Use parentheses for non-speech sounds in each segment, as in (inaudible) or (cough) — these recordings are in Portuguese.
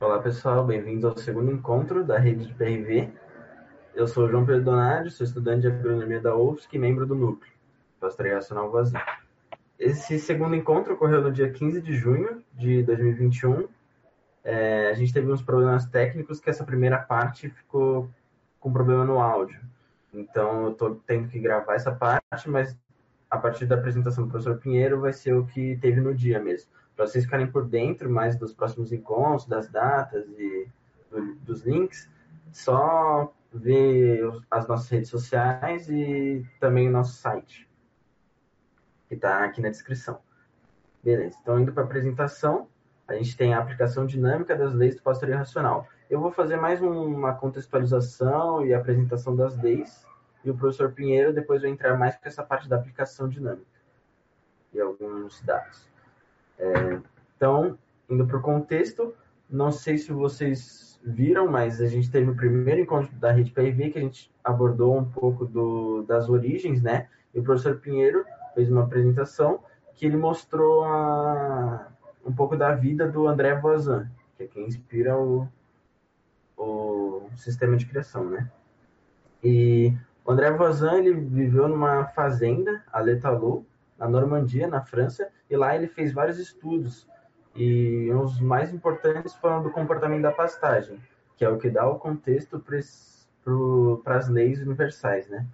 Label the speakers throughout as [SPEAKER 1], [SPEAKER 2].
[SPEAKER 1] Olá pessoal, bem-vindos ao segundo encontro da rede de PRV. Eu sou o João Pedro Donadio, sou estudante de agronomia da UFSC e membro do núcleo, Pastoreio Racional Vazio. Esse segundo encontro ocorreu no dia 15 de junho de 2021. É, a gente teve uns problemas técnicos que essa primeira parte ficou com problema no áudio. Então eu estou tendo que gravar essa parte, mas a partir da apresentação do professor Pinheiro vai ser o que teve no dia mesmo para vocês ficarem por dentro mais dos próximos encontros, das datas e do, dos links, só ver as nossas redes sociais e também o nosso site, que está aqui na descrição. Beleza, então indo para a apresentação, a gente tem a aplicação dinâmica das leis do pastoreio racional. Eu vou fazer mais uma contextualização e apresentação das leis, e o professor Pinheiro depois vai entrar mais com essa parte da aplicação dinâmica e alguns dados. É, então, indo para o contexto, não sei se vocês viram, mas a gente teve o primeiro encontro da rede PRV que a gente abordou um pouco do, das origens, né? E o professor Pinheiro fez uma apresentação que ele mostrou a, um pouco da vida do André Voisin, que é quem inspira o, o sistema de criação, né? E o André Voisin, ele viveu numa fazenda, a Letalou, na Normandia, na França, e lá ele fez vários estudos. E os mais importantes foram do comportamento da pastagem, que é o que dá o contexto para as leis universais, né?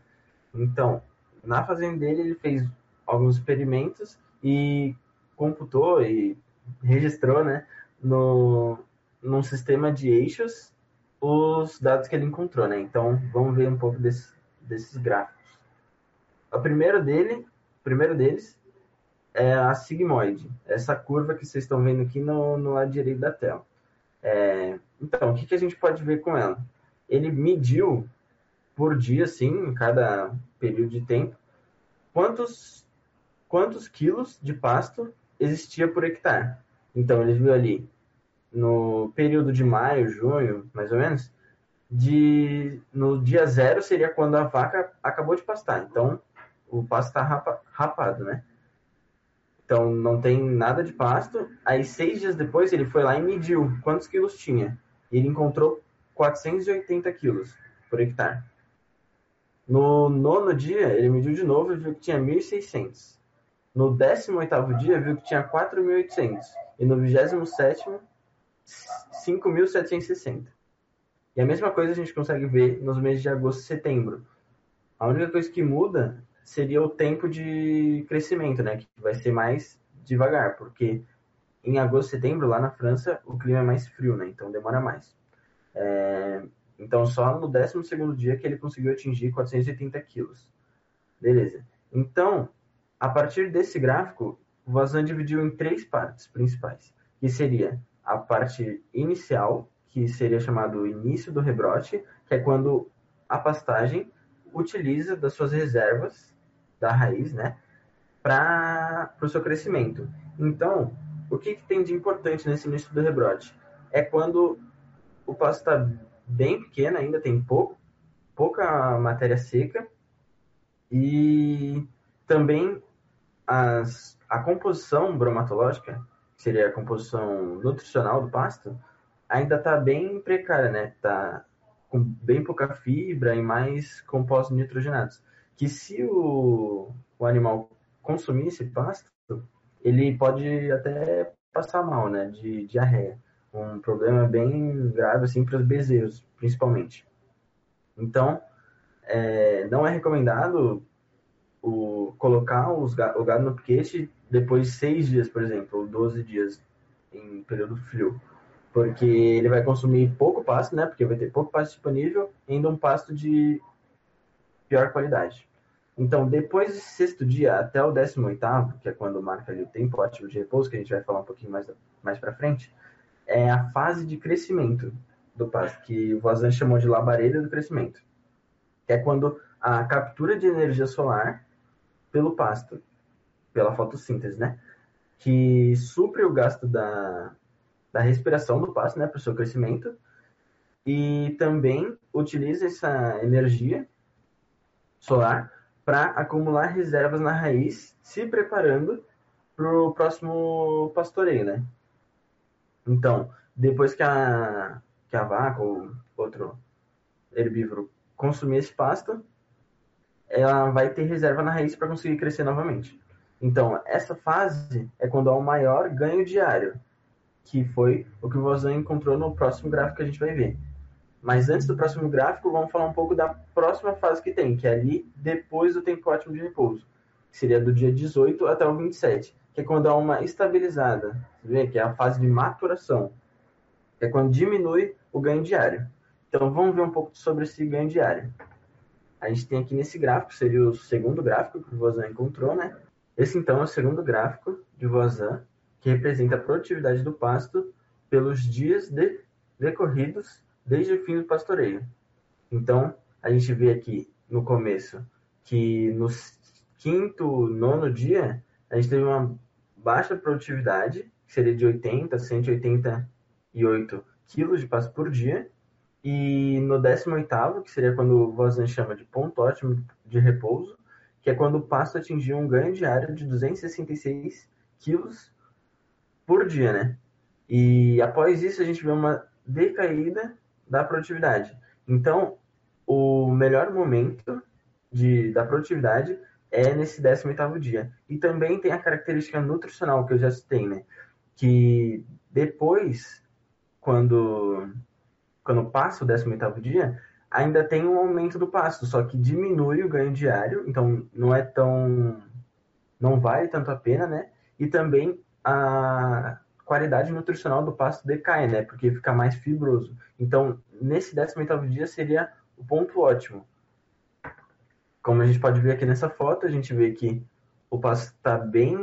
[SPEAKER 1] Então, na fazenda dele, ele fez alguns experimentos e computou e registrou, né, no, num sistema de eixos os dados que ele encontrou, né? Então, vamos ver um pouco desse, desses gráficos. A primeira dele primeiro deles é a sigmoide, essa curva que vocês estão vendo aqui no, no lado direito da tela. É, então, o que, que a gente pode ver com ela? Ele mediu por dia, assim, em cada período de tempo, quantos, quantos quilos de pasto existia por hectare. Então, ele viu ali, no período de maio, junho, mais ou menos, de, no dia zero seria quando a vaca acabou de pastar. Então, o pasto está rapa, rapado, né? Então não tem nada de pasto. Aí seis dias depois ele foi lá e mediu quantos quilos tinha. E ele encontrou 480 quilos por hectare. No nono dia ele mediu de novo e viu que tinha 1.600. No 18 dia viu que tinha 4.800. E no 27 5.760. E a mesma coisa a gente consegue ver nos meses de agosto e setembro. A única coisa que muda seria o tempo de crescimento, né? Que vai ser mais devagar, porque em agosto, setembro, lá na França, o clima é mais frio, né? Então demora mais. É... Então só no 12 dia que ele conseguiu atingir 480 quilos. Beleza. Então, a partir desse gráfico, o Vazan dividiu em três partes principais, que seria a parte inicial, que seria chamado início do rebrote, que é quando a pastagem utiliza das suas reservas da raiz, né, para o seu crescimento. Então, o que, que tem de importante nesse início do rebrote? É quando o pasto está bem pequeno, ainda tem pouco, pouca matéria seca e também as, a composição bromatológica, que seria a composição nutricional do pasto, ainda está bem precária, né? Está com bem pouca fibra e mais compostos nitrogenados que se o, o animal consumir esse pasto, ele pode até passar mal, né, de diarreia. Um problema bem grave, assim, para os bezerros, principalmente. Então, é, não é recomendado o, colocar os, o gado no piquete depois de seis dias, por exemplo, ou 12 dias em período frio. Porque ele vai consumir pouco pasto, né? Porque vai ter pouco pasto disponível, ainda um pasto de pior qualidade. Então, depois do sexto dia até o décimo oitavo, que é quando marca ali o tempo ótimo de repouso, que a gente vai falar um pouquinho mais, mais para frente, é a fase de crescimento do pasto, que o Voisin chamou de labareda do crescimento. Que é quando a captura de energia solar pelo pasto, pela fotossíntese, né? Que supre o gasto da, da respiração do pasto, né? Para o seu crescimento. E também utiliza essa energia solar para acumular reservas na raiz, se preparando para o próximo pastoreio, né? Então, depois que a, que a vaca ou outro herbívoro consumir esse pasto, ela vai ter reserva na raiz para conseguir crescer novamente. Então, essa fase é quando há o maior ganho diário, que foi o que o Vozan encontrou no próximo gráfico que a gente vai ver. Mas antes do próximo gráfico, vamos falar um pouco da próxima fase que tem, que é ali depois do tempo ótimo de repouso, que seria do dia 18 até o 27, que é quando há uma estabilizada, vê? que é a fase de maturação, que é quando diminui o ganho diário. Então vamos ver um pouco sobre esse ganho diário. A gente tem aqui nesse gráfico, seria o segundo gráfico que o Vozan encontrou, né? Esse então é o segundo gráfico de Voisin, que representa a produtividade do pasto pelos dias de, decorridos desde o fim do pastoreio. Então, a gente vê aqui no começo que no quinto, nono dia, a gente teve uma baixa produtividade, que seria de 80 a 188 quilos de pasto por dia, e no 18º, que seria quando o Voisin chama de ponto ótimo de repouso, que é quando o pasto atingiu um ganho diário de 266 quilos por dia, né? E após isso a gente vê uma decaída da produtividade. Então, o melhor momento de, da produtividade é nesse 18º dia. E também tem a característica nutricional que eu já citei, né? Que depois, quando, quando passa o 18º dia, ainda tem um aumento do pasto, só que diminui o ganho diário, então não é tão. não vale tanto a pena, né? E também a qualidade nutricional do pasto decai, né? Porque fica mais fibroso. Então, nesse 18 dia seria o ponto ótimo. Como a gente pode ver aqui nessa foto, a gente vê que o pasto está bem,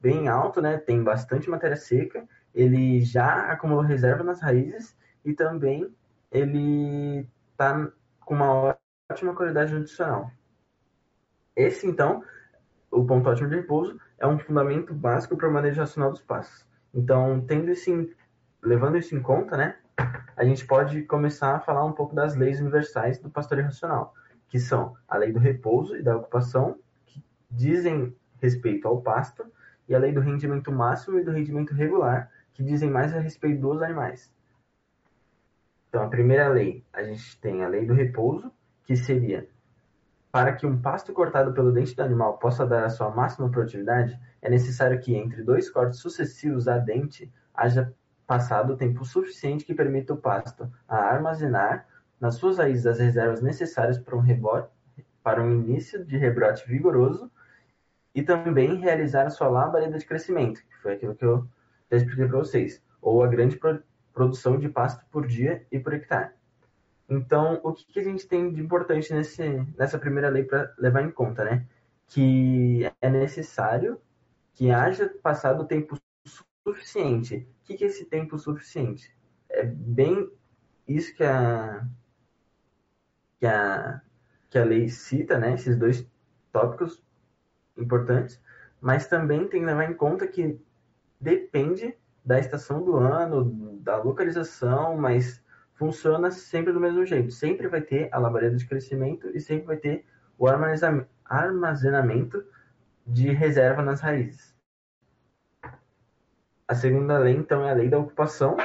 [SPEAKER 1] bem alto, né? Tem bastante matéria seca. Ele já acumulou reserva nas raízes e também ele está com uma ótima qualidade nutricional. Esse, então, o ponto ótimo de repouso, é um fundamento básico para o manejo racional dos passos. Então, tendo esse, levando isso em conta, né, a gente pode começar a falar um pouco das leis universais do pastoreio racional, que são a lei do repouso e da ocupação, que dizem respeito ao pasto, e a lei do rendimento máximo e do rendimento regular, que dizem mais a respeito dos animais. Então, a primeira lei, a gente tem a lei do repouso, que seria para que um pasto cortado pelo dente do animal possa dar a sua máxima produtividade, é necessário que entre dois cortes sucessivos a dente haja passado o tempo suficiente que permita o pasto a armazenar nas suas raízes as reservas necessárias para um rebote, para um início de rebrote vigoroso e também realizar a sua labareda de crescimento, que foi aquilo que eu já expliquei para vocês, ou a grande produção de pasto por dia e por hectare. Então, o que, que a gente tem de importante nesse, nessa primeira lei para levar em conta, né? Que é necessário que haja passado o tempo suficiente. O que, é esse tempo suficiente? É bem isso que a, que a, que a lei cita, né? Esses dois tópicos importantes, mas também tem que levar em conta que depende da estação do ano, da localização, mas funciona sempre do mesmo jeito. Sempre vai ter a labareda de crescimento e sempre vai ter o armazenamento de reserva nas raízes. A segunda lei, então, é a lei da ocupação,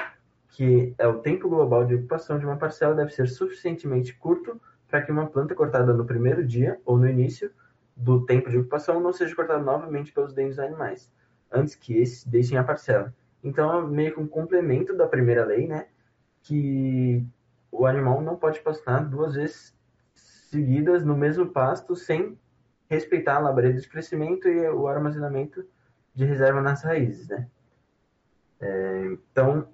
[SPEAKER 1] que é o tempo global de ocupação de uma parcela deve ser suficientemente curto para que uma planta cortada no primeiro dia ou no início do tempo de ocupação não seja cortada novamente pelos dentes dos animais, antes que esses deixem a parcela. Então, é meio que um complemento da primeira lei, né? Que o animal não pode pastar duas vezes seguidas no mesmo pasto sem respeitar a labareda de crescimento e o armazenamento de reserva nas raízes, né? É, então,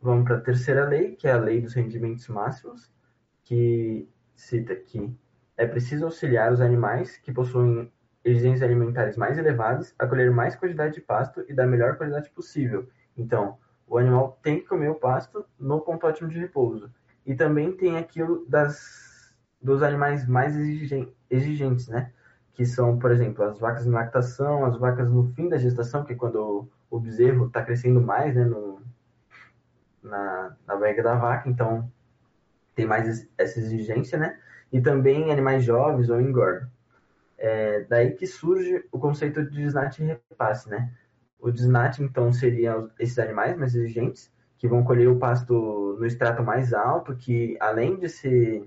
[SPEAKER 1] vamos para a terceira lei, que é a lei dos rendimentos máximos, que cita que é preciso auxiliar os animais que possuem exigências alimentares mais elevadas a colher mais quantidade de pasto e da melhor qualidade possível. Então, o animal tem que comer o pasto no ponto ótimo de repouso. E também tem aquilo das, dos animais mais exigentes, né? Que são, por exemplo, as vacas em lactação, as vacas no fim da gestação, que é quando o bezerro está crescendo mais, né? No, na, na barriga da vaca, então tem mais essa exigência, né? E também animais jovens ou engorda. É daí que surge o conceito de desnate e repasse, né? O desnat, então, seria esses animais mais exigentes, que vão colher o pasto no extrato mais alto, que além de ser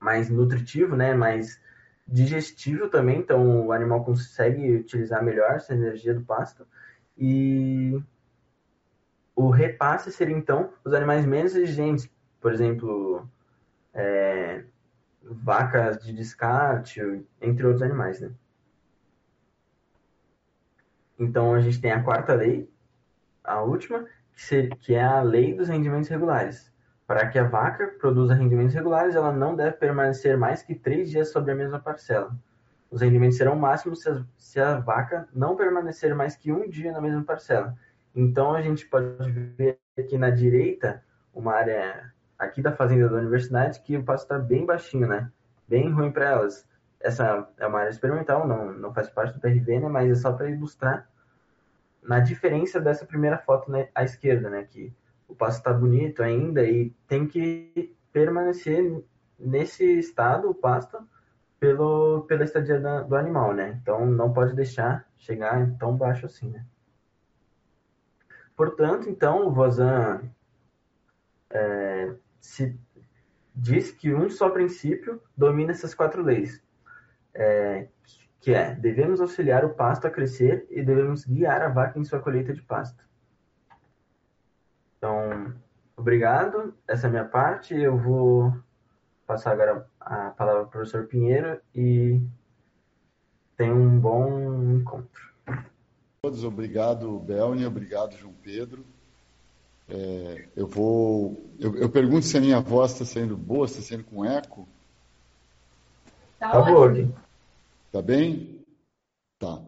[SPEAKER 1] mais nutritivo, né, mais digestível também, então o animal consegue utilizar melhor essa energia do pasto. E o repasse seria então os animais menos exigentes, por exemplo, é, vacas de descarte, entre outros animais, né? Então a gente tem a quarta lei, a última, que, é a lei dos rendimentos regulares. Para que a vaca produza rendimentos regulares, ela não deve permanecer mais que três dias sobre a mesma parcela. Os rendimentos serão máximos se se a vaca não permanecer mais que um dia na mesma parcela. Então a gente pode ver aqui na direita uma área aqui da fazenda da universidade que o pasto está bem baixinho, né? Bem ruim para elas. Essa é uma área experimental, não, não faz parte do PRV, né? Mas é só para ilustrar na diferença dessa primeira foto né, à esquerda, né? Que o pasto está bonito ainda e tem que permanecer nesse estado o pasto pelo, pela estadia da, do animal, né? Então não pode deixar chegar tão baixo assim, né? Portanto, então, o Vozan é, se diz que um só princípio domina essas quatro leis, é, que é devemos auxiliar o pasto a crescer e devemos guiar a vaca em sua colheita de pasto. Então, obrigado. Essa é a minha parte. Eu vou passar agora a palavra para o professor Pinheiro e tenha um bom encontro.
[SPEAKER 2] Todos, obrigado, Belnia, obrigado, João Pedro. É, eu vou. Eu, eu, pergunto se a minha voz está sendo boa, está sendo com eco.
[SPEAKER 1] Tá, tá boa.
[SPEAKER 2] Tá bem? Tá.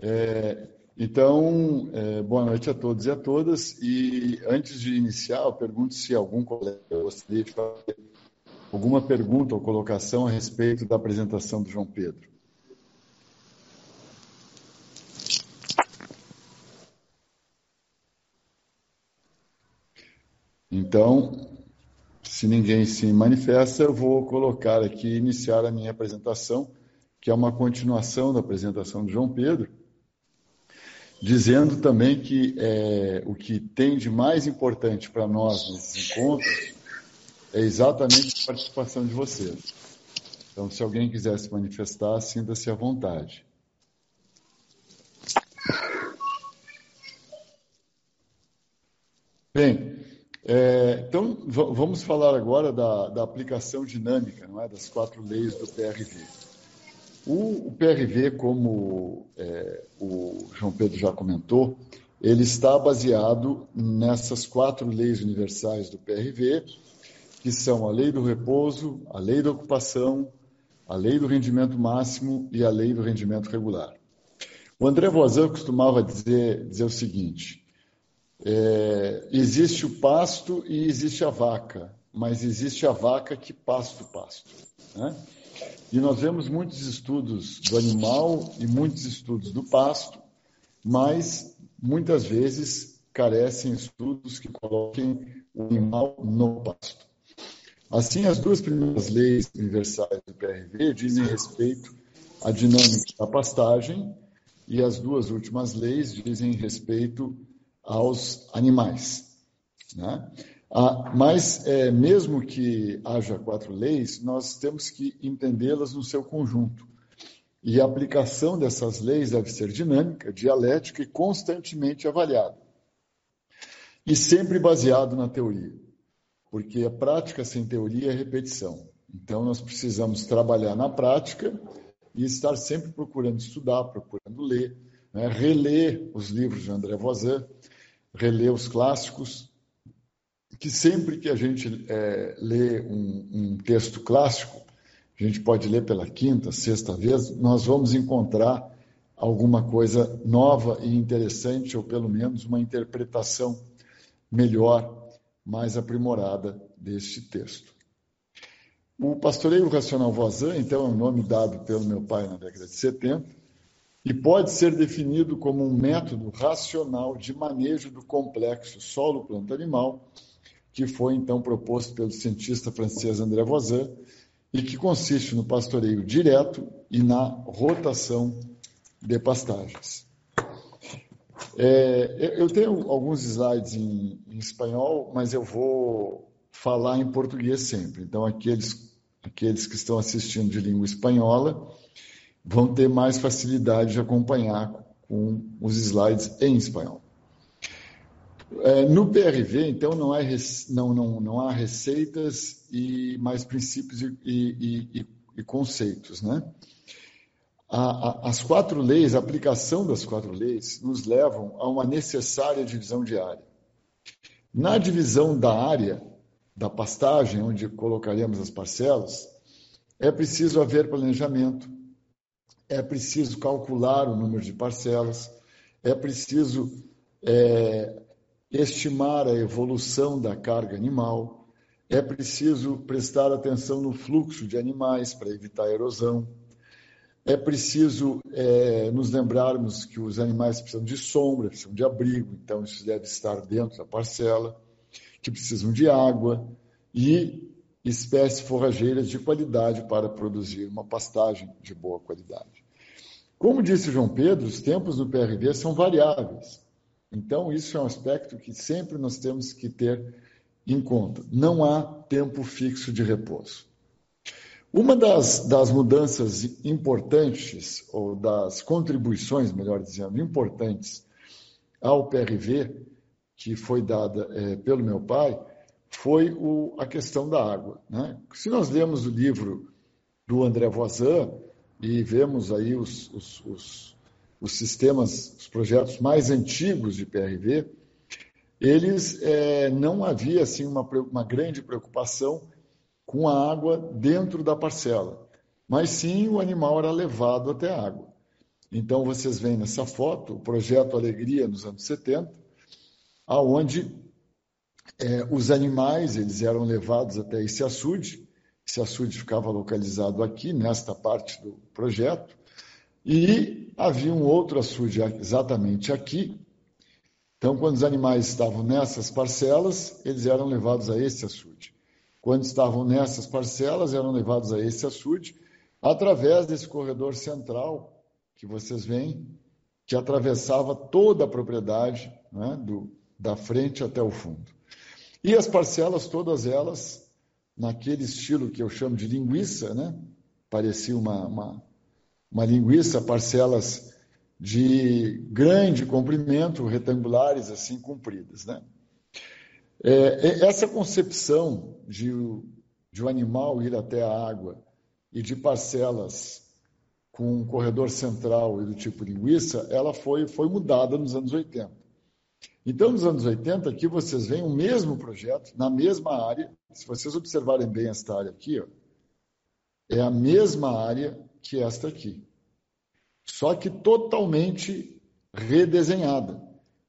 [SPEAKER 2] É, então, é, boa noite a todos e a todas. E antes de iniciar, eu pergunto se algum colega gostaria de fazer alguma pergunta ou colocação a respeito da apresentação do João Pedro. Então, se ninguém se manifesta, eu vou colocar aqui, iniciar a minha apresentação, que é uma continuação da apresentação de João Pedro, dizendo também que é, o que tem de mais importante para nós nesses encontros é exatamente a participação de vocês. Então, se alguém quiser se manifestar, sinta-se à vontade. Bem, é, então, vamos falar agora da, da, aplicação dinâmica não é, das quatro leis do PRV. O, o PRV, como é, o João Pedro já comentou, ele está baseado nessas quatro leis universais do PRV, que são a lei do repouso, a lei da ocupação, a lei do rendimento máximo e a lei do rendimento regular. O André Voisin costumava dizer, dizer o seguinte: é, existe o pasto e existe a vaca, mas existe a vaca que pasta o pasto. Né? E nós vemos muitos estudos do animal e muitos estudos do pasto, mas muitas vezes carecem estudos que coloquem o animal no pasto. Assim, as duas primeiras leis universais do PRV dizem respeito à dinâmica da pastagem e as duas últimas leis dizem respeito aos animais. Né? Ah, mas, é, mesmo que haja quatro leis, nós temos que entendê-las no seu conjunto. E a aplicação dessas leis deve ser dinâmica, dialética e constantemente avaliada. E sempre baseado na teoria, porque a prática sem teoria é repetição. Então, nós precisamos trabalhar na prática e estar sempre procurando estudar, procurando ler, né? reler os livros de André Voisin, reler os clássicos, que sempre que a gente é, lê um, um texto clássico, a gente pode ler pela quinta, sexta vez, nós vamos encontrar alguma coisa nova e interessante, ou pelo menos uma interpretação melhor, mais aprimorada deste texto. O pastoreio racional Vozan, então, é um nome dado pelo meu pai na década de 70, e pode ser definido como um método racional de manejo do complexo solo-planta-animal, que foi então proposto pelo cientista francês André Voisin, e que consiste no pastoreio direto e na rotação de pastagens. É, eu tenho alguns slides em, em, espanhol, mas eu vou falar em português sempre. Então, aqueles, aqueles que estão assistindo de língua espanhola vão ter mais facilidade de acompanhar com os slides em espanhol. É, no PRV, então, não, é, não, não, não há receitas e mais princípios e, e, e, e conceitos, né? A, a, as quatro leis, a aplicação das quatro leis, nos levam a uma necessária divisão de área. Na divisão da área, da pastagem, onde colocaremos as parcelas, é preciso haver planejamento, é preciso calcular o número de parcelas, é preciso é, estimar a evolução da carga animal, é preciso prestar atenção no fluxo de animais para evitar erosão, é preciso é, nos lembrarmos que os animais precisam de sombra, precisam de abrigo, então isso deve estar dentro da parcela, que precisam de água e espécies forrageiras de qualidade para produzir uma pastagem de boa qualidade. Como disse João Pedro, os tempos do PRV são variáveis. Então, isso é um aspecto que sempre nós temos que ter em conta. Não há tempo fixo de repouso. Uma das, das mudanças importantes, ou das contribuições, melhor dizendo, importantes ao PRV, que foi dada é, pelo meu pai, foi o, a questão da água. Né? Se nós lemos o livro do André Voisin e vemos aí os, os, os os sistemas, os projetos mais antigos de PRV, eles é, não havia assim uma, uma grande preocupação com a água dentro da parcela, mas sim o animal era levado até a água. Então vocês veem nessa foto o projeto Alegria nos anos 70, aonde é, os animais eles eram levados até esse açude, esse açude ficava localizado aqui nesta parte do projeto, e havia um outro açude exatamente aqui. Então, quando os animais estavam nessas parcelas, eles eram levados a esse açude. Quando estavam nessas parcelas, eram levados a esse açude, através desse corredor central que vocês veem, que atravessava toda a propriedade, né, do, da frente até o fundo. E as parcelas, todas elas, naquele estilo que eu chamo de linguiça, né, parecia uma, uma uma linguiça, parcelas de grande comprimento, retangulares, assim, compridas. Né? É, essa concepção de, de o animal ir até a água e de parcelas com um corredor central e do tipo linguiça, ela foi, foi mudada nos anos 80. Então, nos anos 80, aqui vocês veem o mesmo projeto, na mesma área. Se vocês observarem bem esta área aqui, ó, é a mesma área que esta aqui. Só que totalmente redesenhada.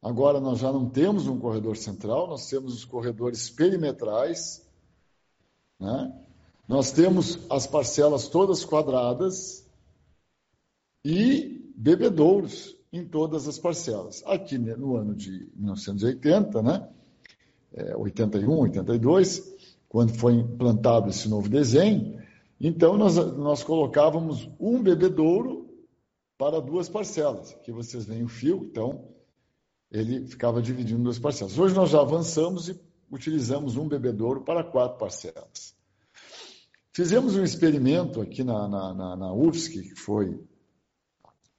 [SPEAKER 2] Agora nós já não temos um corredor central, nós temos os corredores perimetrais, né? nós temos as parcelas todas quadradas e bebedouros em todas as parcelas. Aqui né, no ano de 1980, né? É, 81, 82, quando foi implantado esse novo desenho, então, nós, nós colocávamos um bebedouro para duas parcelas. Aqui vocês veem o fio, então ele ficava dividindo duas parcelas. Hoje nós já avançamos e utilizamos um bebedouro para quatro parcelas. Fizemos um experimento aqui na, na, na, na UFSC, que foi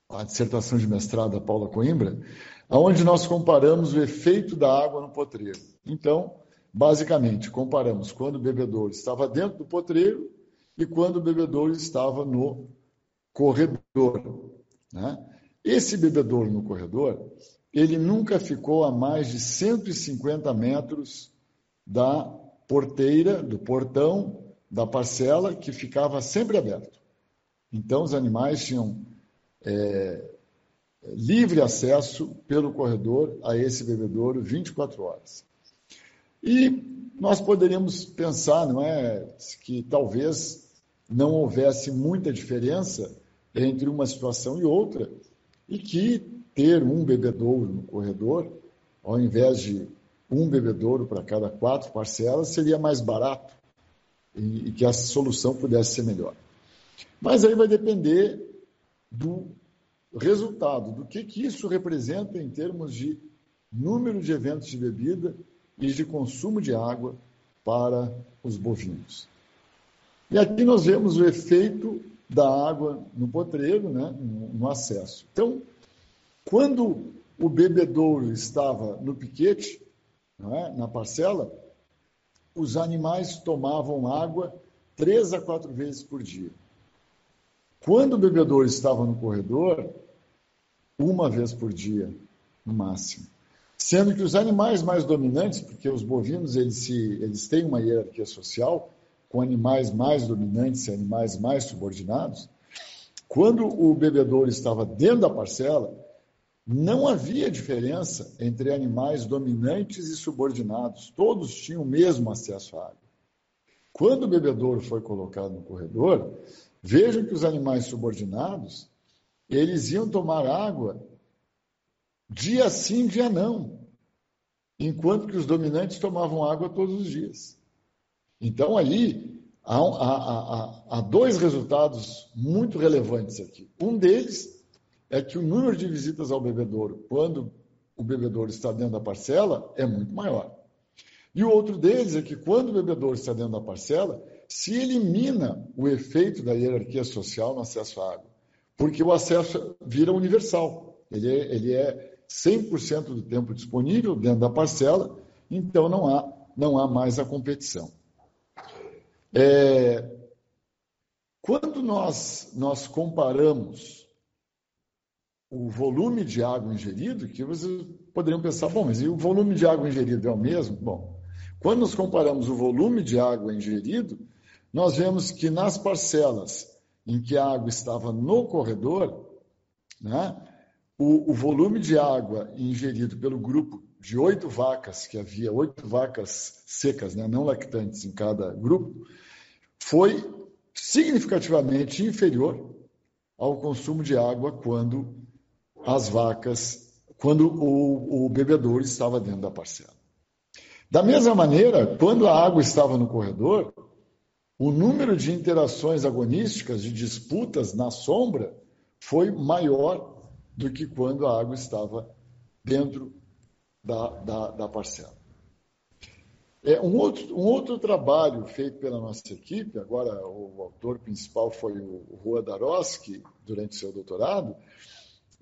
[SPEAKER 2] a dissertação de mestrado da Paula Coimbra, onde nós comparamos o efeito da água no potreiro. Então, basicamente, comparamos quando o bebedouro estava dentro do potreiro e quando o bebedouro estava no corredor. Né? Esse bebedouro no corredor, ele nunca ficou a mais de 150 metros da porteira, do portão da parcela, que ficava sempre aberto. Então, os animais tinham é, livre acesso pelo corredor a esse bebedouro 24 horas. E nós poderíamos pensar, não é, que talvez não houvesse muita diferença entre uma situação e outra, e que ter um bebedouro no corredor, ao invés de um bebedouro para cada quatro parcelas, seria mais barato e, e que a solução pudesse ser melhor. Mas aí vai depender do resultado do que, que isso representa em termos de número de eventos de bebida e de consumo de água para os bovinos. E aqui nós vemos o efeito da água no potreiro, né, no acesso. Então, quando o bebedouro estava no piquete, é, na parcela, os animais tomavam água três a quatro vezes por dia. Quando o bebedouro estava no corredor, uma vez por dia, no máximo. Sendo que os animais mais dominantes, porque os bovinos eles, se, eles têm uma hierarquia social, com animais mais dominantes e animais mais subordinados, quando o bebedouro estava dentro da parcela, não havia diferença entre animais dominantes e subordinados. Todos tinham o mesmo acesso à água. Quando o bebedouro foi colocado no corredor, vejam que os animais subordinados, eles iam tomar água dia sim, dia não, enquanto que os dominantes tomavam água todos os dias. Então, aí, há, há, há, há dois resultados muito relevantes aqui. Um deles é que o número de visitas ao bebedouro, quando o bebedouro está dentro da parcela, é muito maior. E o outro deles é que quando o bebedouro está dentro da parcela, se elimina o efeito da hierarquia social no acesso à água, porque o acesso vira universal. Ele é, ele é 100% do tempo disponível dentro da parcela, então não há, não há mais a competição. É, quando nós, nós comparamos o volume de água ingerido, que vocês poderiam pensar, bom, mas e o volume de água ingerido é o mesmo? Bom, quando nós comparamos o volume de água ingerido, nós vemos que nas parcelas em que a água estava no corredor, né, o, o volume de água ingerido pelo grupo de oito vacas, que havia oito vacas secas, né, não lactantes em cada grupo, foi significativamente inferior ao consumo de água quando as vacas, quando o, o bebedouro estava dentro da parcela. Da mesma maneira, quando a água estava no corredor, o número de interações agonísticas, de disputas na sombra, foi maior do que quando a água estava dentro da, da, da parcela. É, um, outro, um outro trabalho feito pela nossa equipe, agora o autor principal foi o Rua Daroski, durante seu doutorado,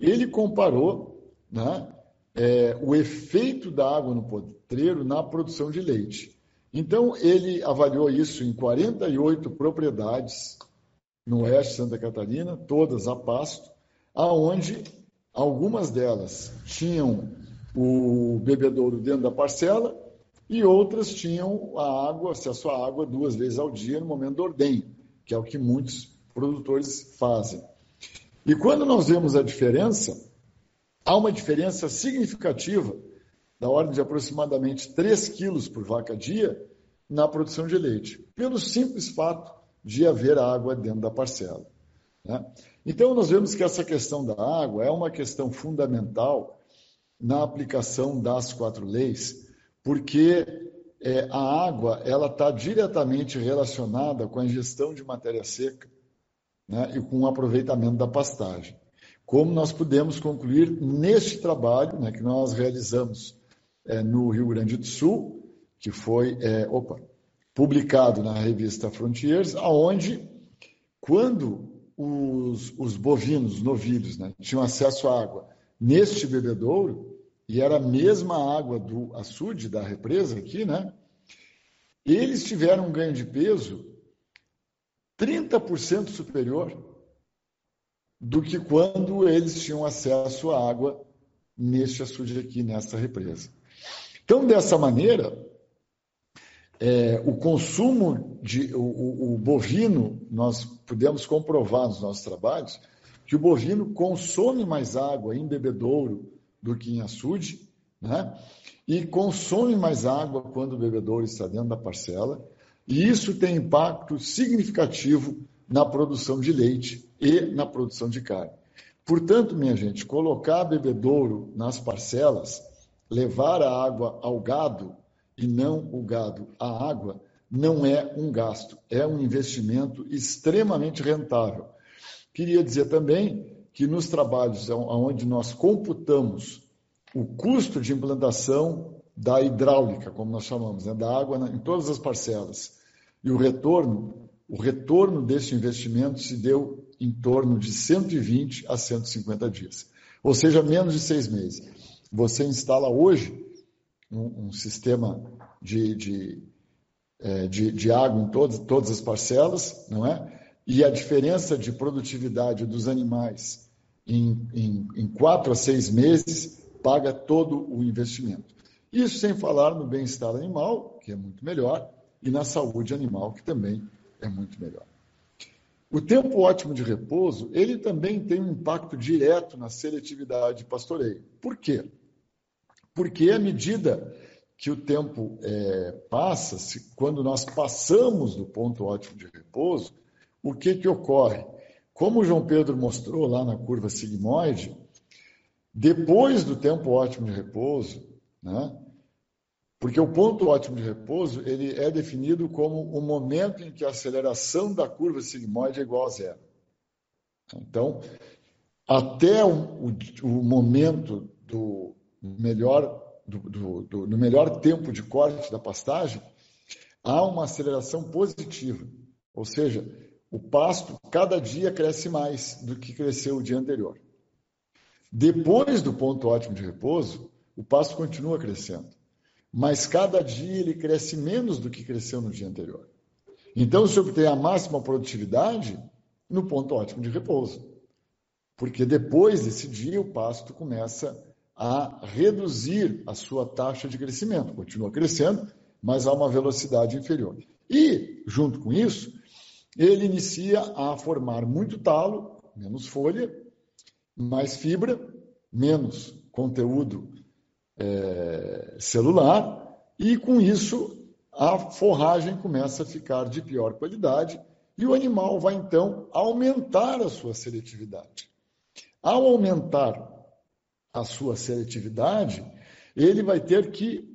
[SPEAKER 2] ele comparou né, é, o efeito da água no potreiro na produção de leite. Então, ele avaliou isso em 48 propriedades no oeste de Santa Catarina, todas a pasto, aonde algumas delas tinham o bebedouro dentro da parcela e outras tinham a água, acesso à água duas vezes ao dia no momento do ordenho, que é o que muitos produtores fazem. E quando nós vemos a diferença, há uma diferença significativa, da ordem de aproximadamente 3 quilos por vaca dia, na produção de leite, pelo simples fato de haver água dentro da parcela. Né? Então, nós vemos que essa questão da água é uma questão fundamental na aplicação das quatro leis, porque é, a água ela está diretamente relacionada com a ingestão de matéria seca né, e com o aproveitamento da pastagem. Como nós pudemos concluir neste trabalho né, que nós realizamos é, no Rio Grande do Sul, que foi é, opa, publicado na revista Frontiers, aonde quando os, os bovinos, novilhos, né, tinham acesso à água neste bebedouro, e era a mesma água do açude, da represa aqui, né? Eles tiveram um ganho de peso 30% superior do que quando eles tinham acesso à água neste açude aqui, nessa represa. Então, dessa maneira, é, o consumo de o, o, o, bovino, nós pudemos comprovar nos nossos trabalhos que o bovino consome mais água em bebedouro do que em açude, né? e consome mais água quando o bebedouro está dentro da parcela, e isso tem impacto significativo na produção de leite e na produção de carne. Portanto, minha gente, colocar bebedouro nas parcelas, levar a água ao gado e não o gado à água, não é um gasto, é um investimento extremamente rentável. Queria dizer também que nos trabalhos onde nós computamos o custo de implantação da hidráulica, como nós chamamos, né, da água em todas as parcelas, e o retorno, o retorno desse investimento se deu em torno de 120 a 150 dias, ou seja, menos de seis meses. Você instala hoje um, um sistema de, de, é, de, de, água em todas, todas as parcelas, não é? E a diferença de produtividade dos animais em, em, em quatro a seis meses paga todo o investimento. Isso sem falar no bem-estar animal, que é muito melhor, e na saúde animal, que também é muito melhor. O tempo ótimo de repouso, ele também tem um impacto direto na seletividade de pastoreio. Por quê? Porque à medida que o tempo é, passa, se, quando nós passamos do ponto ótimo de repouso, o que, que ocorre? Como o João Pedro mostrou lá na curva sigmoide, depois do tempo ótimo de repouso, né, porque o ponto ótimo de repouso ele é definido como o momento em que a aceleração da curva sigmoide é igual a zero. Então, até o, o, o momento do melhor do, do, do, no melhor tempo de corte da pastagem, há uma aceleração positiva. Ou seja, o pasto cada dia cresce mais do que cresceu o dia anterior. Depois do ponto ótimo de repouso, o pasto continua crescendo mas cada dia ele cresce menos do que cresceu no dia anterior. Então, se obtém a máxima produtividade no ponto ótimo de repouso. Porque depois desse dia, o pasto começa a reduzir a sua taxa de crescimento. Continua crescendo, mas a uma velocidade inferior. E, junto com isso, ele inicia a formar muito talo, menos folha, mais fibra, menos conteúdo é, celular, e com isso a forragem começa a ficar de pior qualidade e o animal vai então aumentar a sua seletividade. Ao aumentar a sua seletividade, ele vai ter que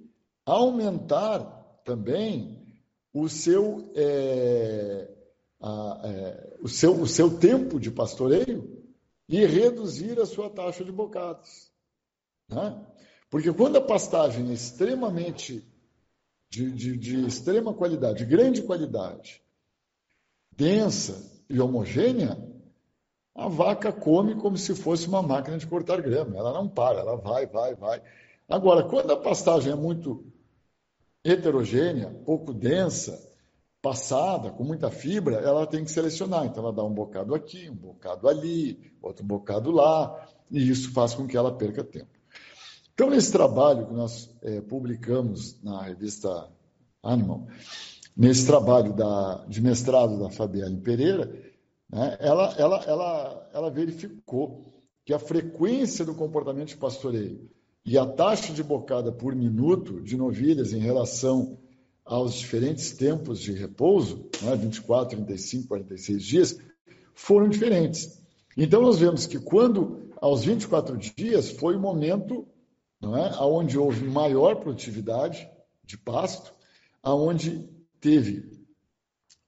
[SPEAKER 2] aumentar também o seu, é, a, é, o seu, o seu tempo de pastoreio e reduzir a sua taxa de bocados. Né? Porque quando a pastagem é extremamente de, de, de extrema qualidade, de grande qualidade, densa e homogênea, a vaca come como se fosse uma máquina de cortar grama. Ela não para, ela vai, vai, vai. Agora, quando a pastagem é muito heterogênea, pouco densa, passada, com muita fibra, ela tem que selecionar. Então, ela dá um bocado aqui, um bocado ali, outro bocado lá, e isso faz com que ela perca tempo. Então, nesse trabalho que nós é, publicamos na revista Animal, nesse trabalho da, de mestrado da Fabiane Pereira, né, ela, ela, ela, ela verificou que a frequência do comportamento de pastoreio e a taxa de bocada por minuto de novilhas em relação aos diferentes tempos de repouso, né, 24, 35, 46 dias, foram diferentes. Então, nós vemos que quando, aos 24 dias, foi o momento não é? Aonde houve maior produtividade de pasto, aonde teve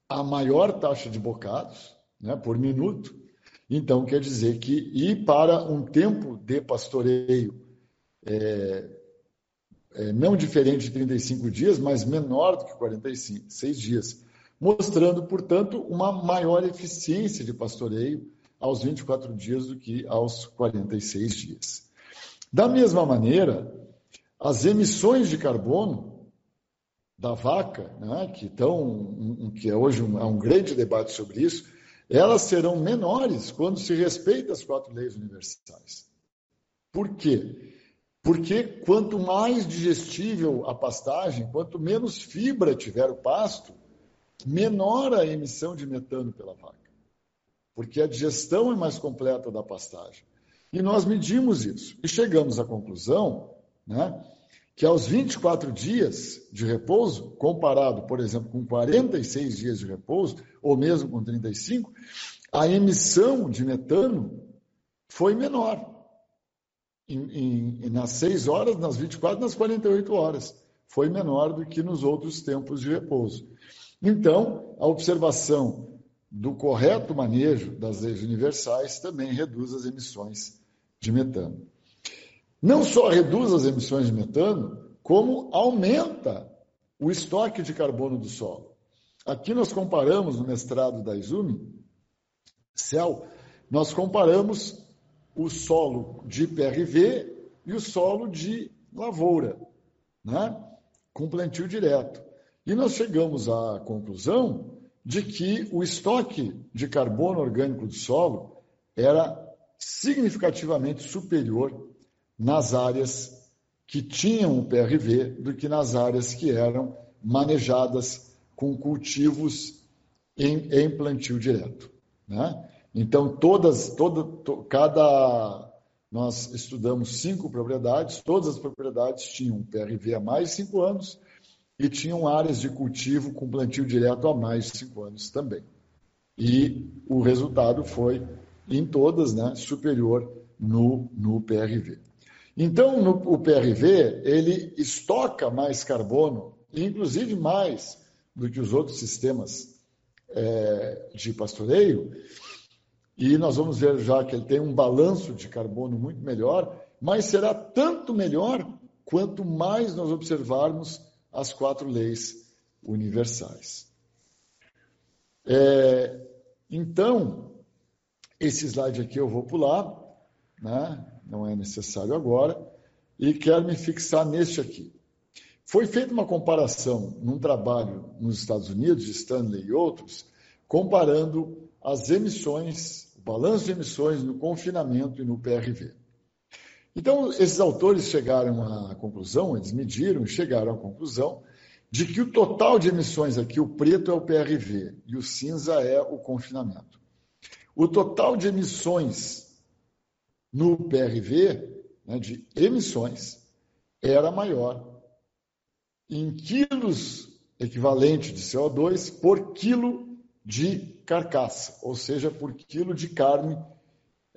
[SPEAKER 2] a maior taxa de bocados, né, por minuto. Então quer dizer que ir para um tempo de pastoreio é, é, não diferente de 35 dias, mas menor do que 46 dias, mostrando, portanto, uma maior eficiência de pastoreio aos 24 dias do que aos 46 dias. Da mesma maneira, as emissões de carbono da vaca, né, que, estão, que é hoje um, há um grande debate sobre isso, elas serão menores quando se respeita as quatro leis universais. Por quê? Porque quanto mais digestível a pastagem, quanto menos fibra tiver o pasto, menor a emissão de metano pela vaca. Porque a digestão é mais completa da pastagem. E nós medimos isso e chegamos à conclusão né, que aos 24 dias de repouso, comparado, por exemplo, com 46 dias de repouso, ou mesmo com 35, a emissão de metano foi menor. Em, em, nas 6 horas, nas 24, nas 48 horas. Foi menor do que nos outros tempos de repouso. Então, a observação do correto manejo das leis universais também reduz as emissões de metano. Não só reduz as emissões de metano, como aumenta o estoque de carbono do solo. Aqui nós comparamos no mestrado da Izumi, CEL, nós comparamos o solo de PRV e o solo de lavoura, né? com plantio direto. E nós chegamos à conclusão de que o estoque de carbono orgânico do solo era significativamente superior nas áreas que tinham o PRV do que nas áreas que eram manejadas com cultivos em, em plantio direto. Né? Então, todas, toda, to, cada. Nós estudamos cinco propriedades, todas as propriedades tinham PRV há mais de cinco anos e tinham áreas de cultivo com plantio direto há mais de cinco anos também. E o resultado foi, em todas, né, superior no, no PRV. Então, no, o PRV, ele estoca mais carbono, inclusive mais do que os outros sistemas é, de pastoreio, e nós vamos ver já que ele tem um balanço de carbono muito melhor, mas será tanto melhor quanto mais nós observarmos as quatro leis universais. É, então, esse slide aqui eu vou pular, né? não é necessário agora, e quero me fixar neste aqui. Foi feita uma comparação num trabalho nos Estados Unidos, de Stanley e outros, comparando as emissões, o balanço de emissões no confinamento e no PRV. Então, esses autores chegaram à conclusão, eles mediram e chegaram à conclusão de que o total de emissões aqui, o preto é o PRV e o cinza é o confinamento. O total de emissões no PRV, né, de emissões, era maior em quilos equivalente de CO2 por quilo de carcaça, ou seja, por quilo de carne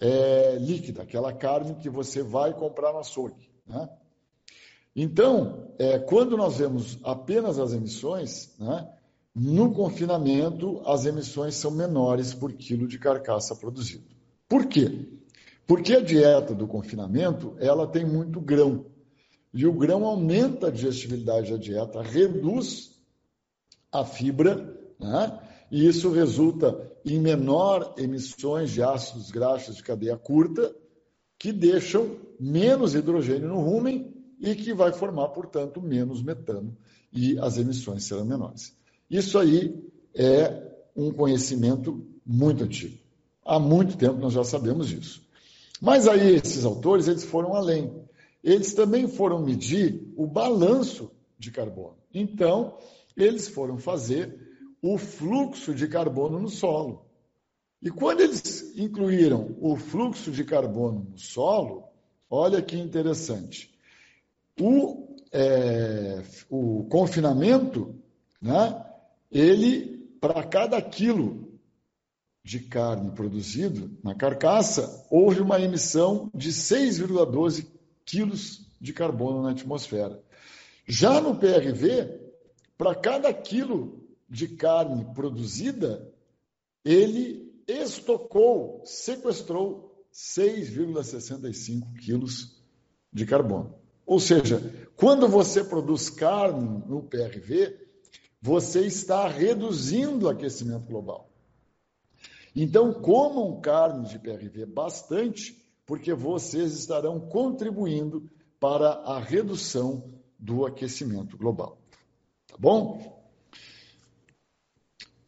[SPEAKER 2] é, líquida, aquela carne que você vai comprar no açougue. Né? Então, é, quando nós vemos apenas as emissões, né, no confinamento as emissões são menores por quilo de carcaça produzido. Por quê? Porque a dieta do confinamento ela tem muito grão. E o grão aumenta a digestibilidade da dieta, reduz a fibra, né? E isso resulta em menor emissões de ácidos graxos de cadeia curta, que deixam menos hidrogênio no rumen e que vai formar, portanto, menos metano e as emissões serão menores. Isso aí é um conhecimento muito antigo. Há muito tempo nós já sabemos disso. Mas aí esses autores eles foram além. Eles também foram medir o balanço de carbono. Então, eles foram fazer o fluxo de carbono no solo. E quando eles incluíram o fluxo de carbono no solo, olha que interessante. O, é, o confinamento, né, ele, para cada quilo de carne produzido na carcaça, houve uma emissão de 6,12 quilos de carbono na atmosfera. Já no PRV, para cada quilo de carne produzida, ele estocou, sequestrou 6,65 quilos de carbono. Ou seja, quando você produz carne no PRV, você está reduzindo o aquecimento global. Então, comam carne de PRV bastante, porque vocês estarão contribuindo para a redução do aquecimento global. Tá bom?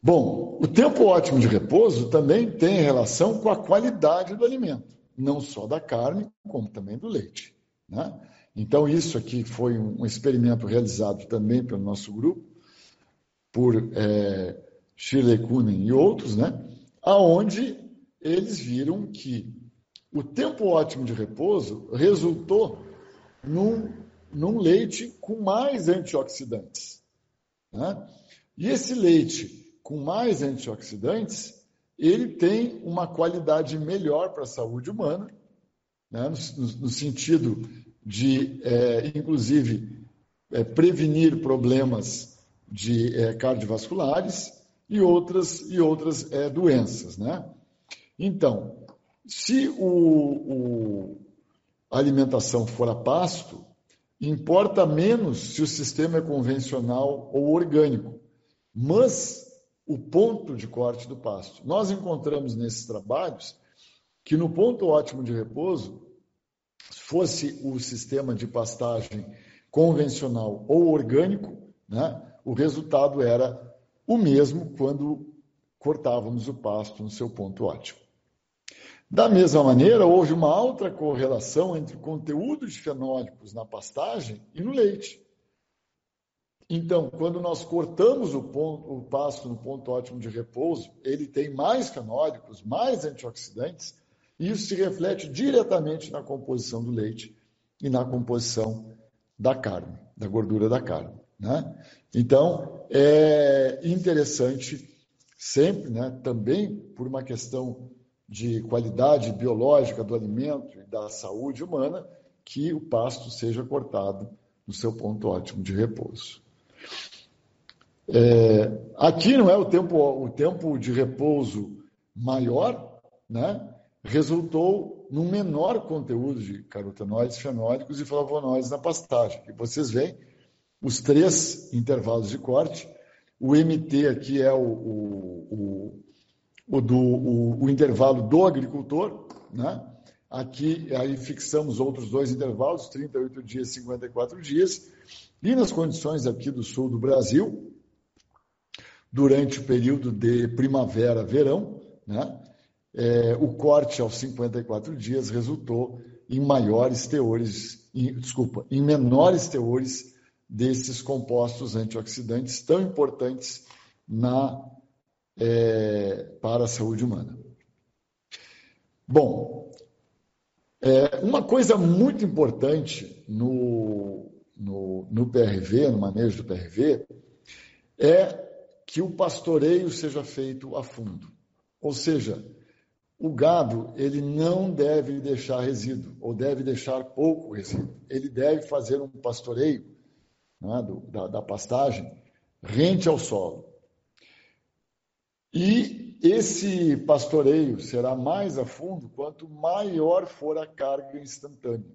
[SPEAKER 2] Bom, o tempo ótimo de repouso também tem relação com a qualidade do alimento, não só da carne, como também do leite. Né? Então, isso aqui foi um experimento realizado também pelo nosso grupo, por é, Shirley Kuhnen e outros, né? aonde eles viram que o tempo ótimo de repouso resultou num, num leite com mais antioxidantes. Né? E esse leite com mais antioxidantes, ele tem uma qualidade melhor para a saúde humana, né? no, no, sentido de, é, inclusive, é, prevenir problemas de é, cardiovasculares e outras, e outras é, doenças. Né? Então, se o, o, a alimentação for a pasto, importa menos se o sistema é convencional ou orgânico, mas o ponto de corte do pasto. Nós encontramos nesses trabalhos que no ponto ótimo de repouso, fosse o sistema de pastagem convencional ou orgânico, né, o resultado era o mesmo quando cortávamos o pasto no seu ponto ótimo. Da mesma maneira, houve uma alta correlação entre o conteúdo de fenólicos na pastagem e no leite. Então, quando nós cortamos o, ponto, o pasto no ponto ótimo de repouso, ele tem mais fenólicos, mais antioxidantes, e isso se reflete diretamente na composição do leite e na composição da carne, da gordura da carne. Né? Então, é interessante sempre, né, também por uma questão de qualidade biológica do alimento e da saúde humana, que o pasto seja cortado no seu ponto ótimo de repouso. É, aqui não é o tempo, o tempo de repouso maior, né? resultou num menor conteúdo de carotenoides, fenólicos e flavonoides na pastagem. E vocês veem os três intervalos de corte. O MT aqui é o, o, o, o do, o, intervalo do agricultor, né? Aqui, aí fixamos outros dois intervalos, 38 dias, 54 dias. E nas condições aqui do sul do Brasil, durante o período de primavera, verão, né? É, o corte aos 54 dias resultou em maiores teores, em, desculpa, em menores teores desses compostos antioxidantes tão importantes na, é, para a saúde humana. Bom, é, uma coisa muito importante no, no, no PRV, no manejo do PRV, é que o pastoreio seja feito a fundo. Ou seja, o gado ele não deve deixar resíduo, ou deve deixar pouco resíduo. Ele deve fazer um pastoreio né, do, da, da pastagem rente ao solo. E esse pastoreio será mais a fundo quanto maior for a carga instantânea.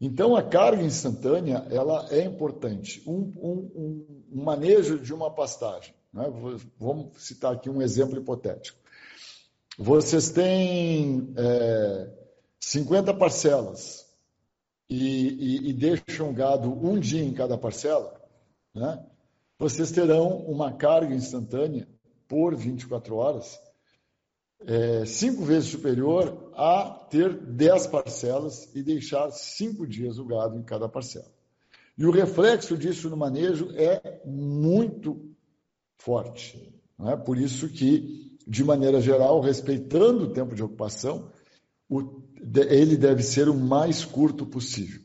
[SPEAKER 2] Então, a carga instantânea ela é importante. Um, um, um manejo de uma pastagem. Né? Vamos citar aqui um exemplo hipotético. Vocês têm é, 50 parcelas e, e, e deixam gado um dia em cada parcela, né? vocês terão uma carga instantânea por 24 horas é, cinco vezes superior a ter 10 parcelas e deixar cinco dias o gado em cada parcela. E o reflexo disso no manejo é muito forte. É? Por isso que, de maneira geral, respeitando o tempo de ocupação, o, ele deve ser o mais curto possível.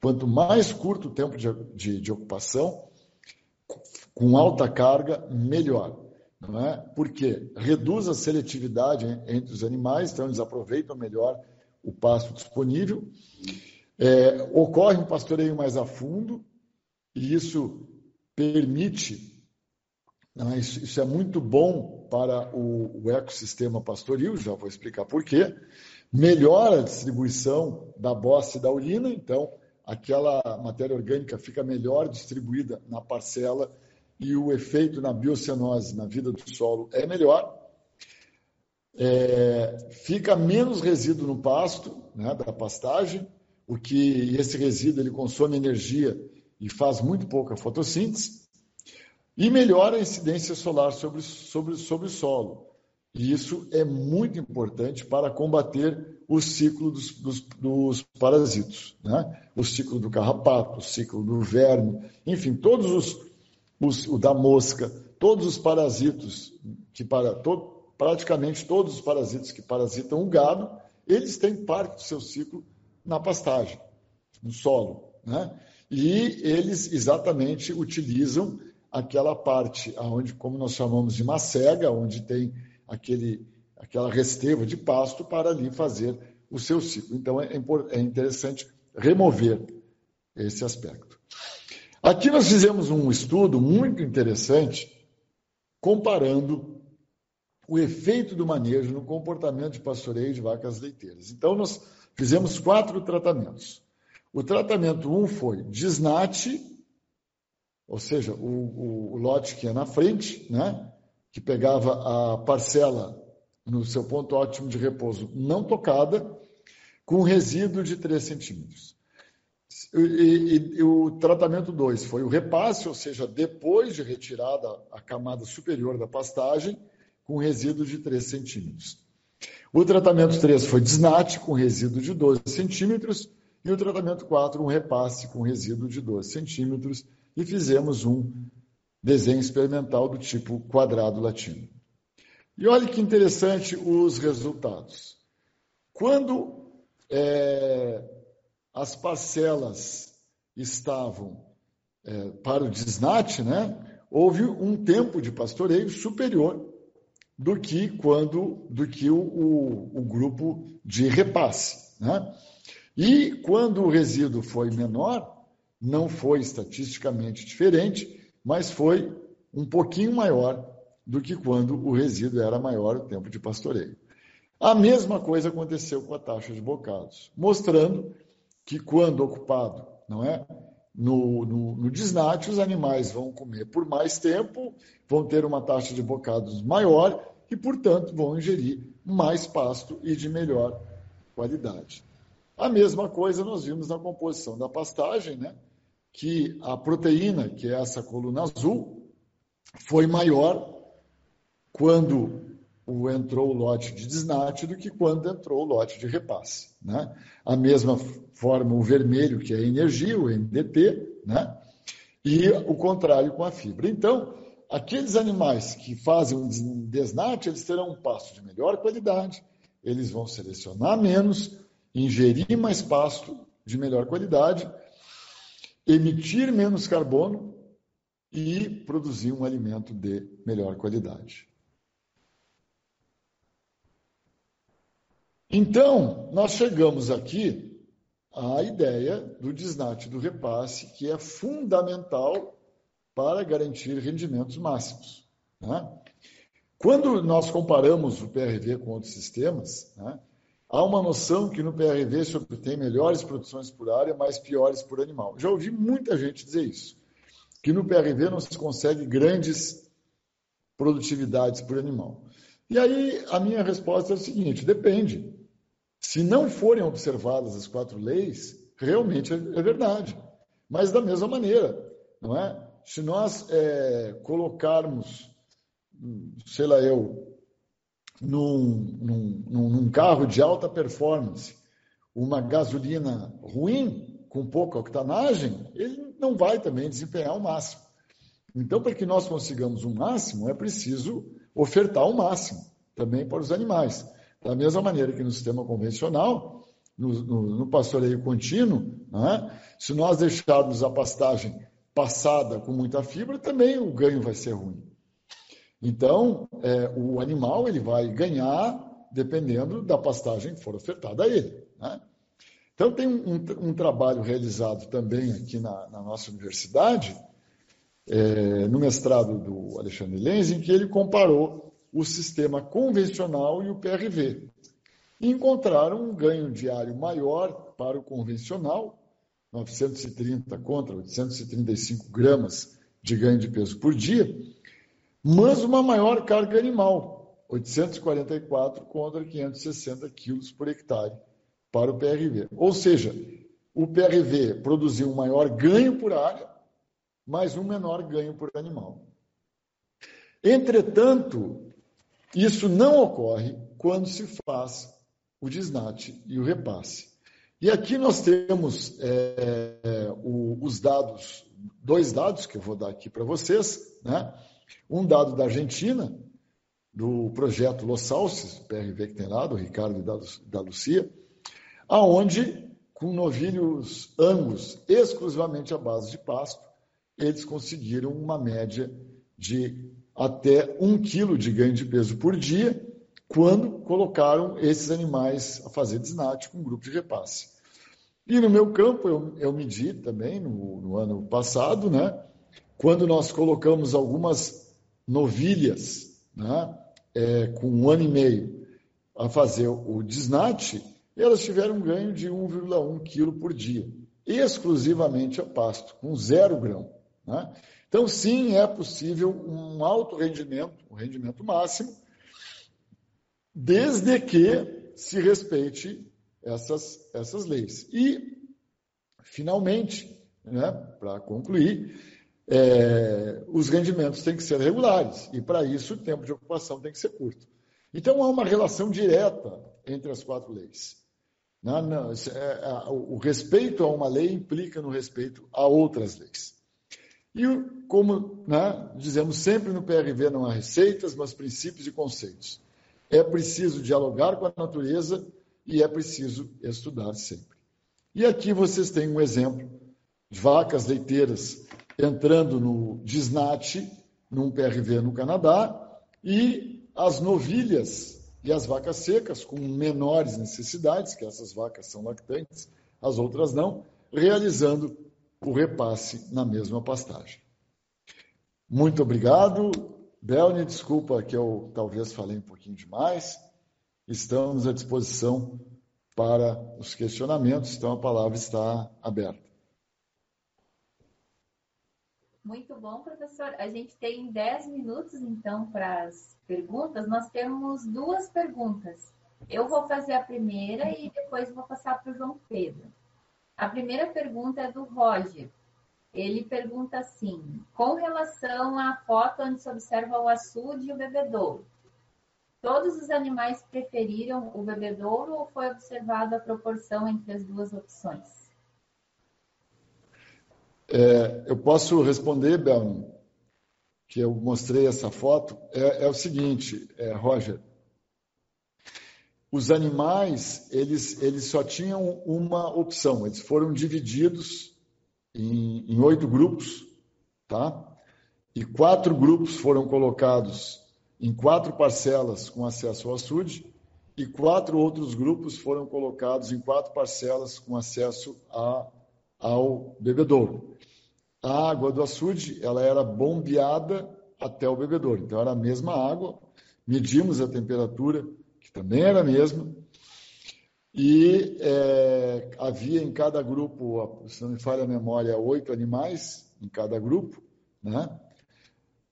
[SPEAKER 2] Quanto mais curto o tempo de, de, de ocupação, com alta carga, melhor. Não é? Porque reduz a seletividade entre os animais, então eles aproveitam melhor o pasto disponível. É, ocorre um pastoreio mais a fundo, e isso permite, é? isso, isso, é muito bom para o, o ecossistema pastoril, já vou explicar por quê melhora a distribuição da bosta e da urina, então aquela matéria orgânica fica melhor distribuída na parcela e o efeito na biocenose, na vida do solo, é melhor. É, fica menos resíduo no pasto, né, da pastagem, o que esse resíduo ele consome energia e faz muito pouca fotossíntese, e melhora a incidência solar sobre, sobre, sobre o solo. E isso é muito importante para combater o ciclo dos, dos, dos parasitos, né? o ciclo do carrapato, o ciclo do verme, enfim, todos os, os o da mosca, todos os parasitos que para to, praticamente todos os parasitos que parasitam o gado, eles têm parte do seu ciclo na pastagem, no solo, né? E eles exatamente utilizam aquela parte aonde, como nós chamamos de macega, onde tem aquele, aquela resteva de pasto para ali fazer o seu ciclo. Então, é, é interessante remover esse aspecto. Aqui nós fizemos um estudo muito interessante comparando o efeito do manejo no comportamento de pastoreio de vacas leiteiras. Então, nós fizemos quatro tratamentos. O tratamento 1 um foi desnate, ou seja, o, o, o lote que é na frente, né, que pegava a parcela no seu ponto ótimo de repouso não tocada, com resíduo de 3 centímetros. E, e, e, o tratamento 2 foi o repasse, ou seja, depois de retirada a camada superior da pastagem, com resíduo de 3 centímetros. O tratamento 3 foi desnate, com resíduo de 12 centímetros, e o tratamento 4, um repasse com resíduo de 12 centímetros, e fizemos um desenho experimental do tipo quadrado latino. E olha que interessante os resultados. Quando é, as parcelas estavam é, para o desnate, né, houve um tempo de pastoreio superior do que quando do que o, o, o grupo de repasse. Né? E quando o resíduo foi menor, não foi estatisticamente diferente, mas foi um pouquinho maior do que quando o resíduo era maior o tempo de pastoreio. A mesma coisa aconteceu com a taxa de bocados, mostrando que quando ocupado, não é, no, no, no desnate, os animais vão comer por mais tempo, vão ter uma taxa de bocados maior e, portanto, vão ingerir mais pasto e de melhor qualidade. A mesma coisa nós vimos na composição da pastagem, né? que a proteína, que é essa coluna azul, foi maior quando entrou o lote de desnate do que quando entrou o lote de repasse. Né? A mesma forma, o vermelho, que é a energia, o NDT, né? e o contrário com a fibra. Então, aqueles animais que fazem um desnate, eles terão um pasto de melhor qualidade, eles vão selecionar menos, ingerir mais pasto de melhor qualidade, emitir menos carbono e produzir um alimento de melhor qualidade. Então, nós chegamos aqui à ideia do desnate do repasse, que é fundamental para garantir rendimentos máximos. Né? Quando nós comparamos o PRV com outros sistemas, né, há uma noção que no PRV se obtém melhores produções por área, mas piores por animal. Já ouvi muita gente dizer isso, que no PRV não se consegue grandes produtividades por animal. E aí a minha resposta é o seguinte: depende. Se não forem observadas as quatro leis, realmente é, é verdade. Mas da mesma maneira, não é? Se nós é, colocarmos, sei lá eu, num, num, num carro de alta performance, uma gasolina ruim, com pouca octanagem, ele não vai também desempenhar o máximo. Então, para que nós consigamos o um máximo, é preciso ofertar o máximo também para os animais. Da mesma maneira que no sistema convencional, no, no, no pastoreio contínuo, né, se nós deixarmos a pastagem passada com muita fibra, também o ganho vai ser ruim. Então, é, o animal ele vai ganhar dependendo da pastagem que for ofertada a ele. Né? Então, tem um, um, trabalho realizado também aqui na, na nossa universidade, é, no mestrado do Alexandre Lenz, em que ele comparou o sistema convencional e o PRV. Encontraram um ganho diário maior para o convencional, 930 contra 835 gramas de ganho de peso por dia, mas uma maior carga animal, 844 contra 560 quilos por hectare para o PRV. Ou seja, o PRV produziu um maior ganho por área, mas um menor ganho por animal. Entretanto, isso não ocorre quando se faz o desnate e o repasse. E aqui nós temos é, é, o, os dados, dois dados que eu vou dar aqui para vocês. Né? Um dado da Argentina, do projeto Los Salses, PRV que tem lá, do Ricardo e da, da Lucia, aonde, com novilhos angus exclusivamente à base de pasto, eles conseguiram uma média de até um quilo de ganho de peso por dia, quando colocaram esses animais a fazer desnate com um grupo de repasse. E no meu campo, eu, eu medi também no, no ano passado, né? quando nós colocamos algumas novilhas, né, é, com um ano e meio, a fazer o desnate, elas tiveram um ganho de 1,1 kg por dia, exclusivamente a pasto, com zero grão. Né? Então, sim, é possível um alto rendimento, um rendimento máximo, desde que se respeite essas, essas leis. E, finalmente, né, para concluir, é, os rendimentos têm que ser regulares, e para isso o tempo de ocupação tem que ser curto. Então, há uma relação direta entre as quatro leis. Não, não, é, o respeito a uma lei implica no respeito a outras leis. E como né, dizemos sempre no PRV, não há receitas, mas princípios e conceitos. É preciso dialogar com a natureza e é preciso estudar sempre. E aqui vocês têm um exemplo de vacas leiteiras entrando no desnate, num PRV no Canadá, e as novilhas e as vacas secas, com menores necessidades, que essas vacas são lactantes, as outras não, realizando o repasse na mesma pastagem. Muito obrigado. Belne, desculpa que eu talvez falei um pouquinho demais. Estamos à disposição para os questionamentos, então a palavra está aberta.
[SPEAKER 3] Muito bom, professor. A gente tem 10 minutos, então, para as perguntas. Nós temos duas perguntas. Eu vou fazer a primeira e depois vou passar para o João Pedro. A primeira pergunta é do Roger. Ele pergunta assim: com relação à foto onde se observa o açude e o bebedouro, todos os animais preferiram o bebedouro ou foi observada a proporção entre as duas opções?
[SPEAKER 2] É, eu posso responder, Bel, que eu mostrei essa foto. É, é o seguinte, é, Roger os animais eles, eles só tinham uma opção, eles foram divididos em, em oito grupos, tá? E quatro grupos foram colocados em quatro parcelas com acesso ao açude, e quatro outros grupos foram colocados em quatro parcelas com acesso a, ao bebedouro. A água do açude ela era bombeada até o bebedouro, então era a mesma água. Medimos a temperatura que também era a mesma, e é, havia em cada grupo, se não me falha a memória, oito animais em cada grupo, né?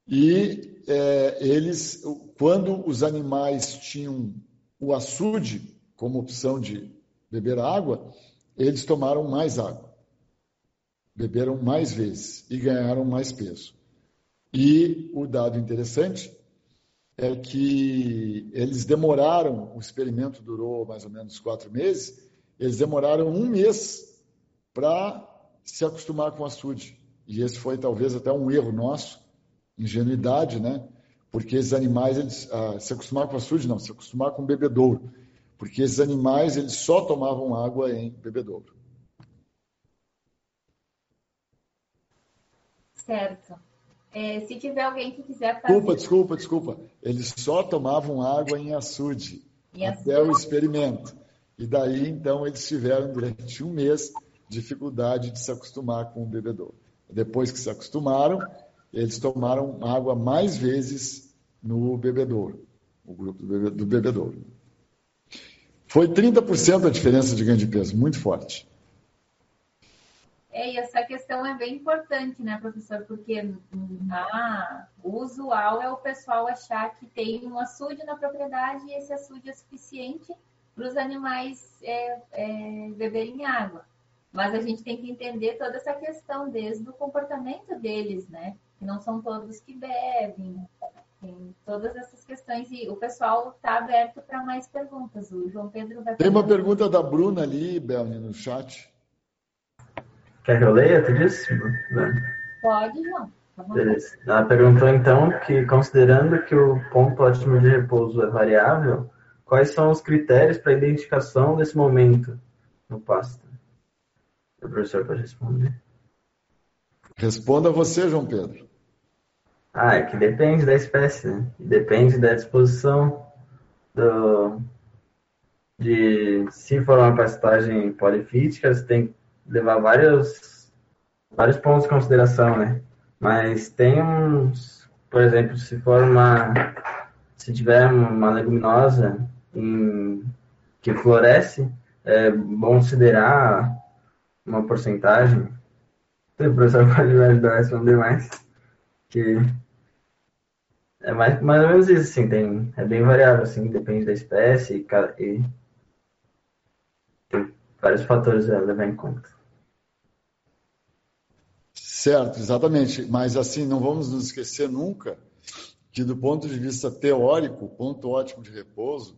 [SPEAKER 2] E é, eles, quando os animais tinham o açude como opção de beber água, eles tomaram mais água, beberam mais vezes e ganharam mais peso. E o dado interessante é que eles demoraram, o experimento durou mais ou menos quatro meses, eles demoraram um mês para se acostumar com o açude. E esse foi talvez até um erro nosso, ingenuidade, né? Porque esses animais, eles, ah, se acostumar com açude, não, se acostumar com bebedouro. Porque esses animais, eles só tomavam água em bebedouro.
[SPEAKER 3] Certo. É, se tiver alguém que quiser fazer.
[SPEAKER 2] Desculpa, desculpa, desculpa. Eles só tomavam água em açude em até açude. o experimento. E daí, então, eles tiveram durante um mês dificuldade de se acostumar com o bebedouro. Depois que se acostumaram, eles tomaram água mais vezes no bebedouro, o grupo do bebedouro. Foi 30% a diferença de ganho de peso, muito forte.
[SPEAKER 3] É, e essa questão é bem importante, né, professor? Porque ah, o usual é o pessoal achar que tem um açude na propriedade e esse açude é suficiente para os animais é, é, beberem água. Mas a gente tem que entender toda essa questão desde o comportamento deles, né? Que não são todos que bebem, tem todas essas questões e o pessoal está aberto para mais perguntas. O João Pedro vai.
[SPEAKER 2] Tem uma pergunta da Bruna ali, Belni, no chat.
[SPEAKER 1] Quer que eu leia, tu disse?
[SPEAKER 3] Pode, João.
[SPEAKER 1] Beleza. Ela perguntou então que, considerando que o ponto ótimo de repouso é variável, quais são os critérios para a identificação desse momento no pasto? O professor pode responder.
[SPEAKER 2] Responda você, João Pedro.
[SPEAKER 1] Ah, é que depende da espécie, né? Depende da disposição do, de se for uma pastagem polifítica, você tem levar vários, vários pontos em consideração, né? Mas tem uns por exemplo, se for uma. Se tiver uma leguminosa em, que floresce, é bom considerar uma porcentagem. O professor (laughs) pode me ajudar a responder mais. Que é mais, mais ou menos isso, assim, tem, é bem variável, assim, depende da espécie e, e vários fatores a levar em conta.
[SPEAKER 2] Certo, exatamente. Mas assim, não vamos nos esquecer nunca que, do ponto de vista teórico, ponto ótimo de repouso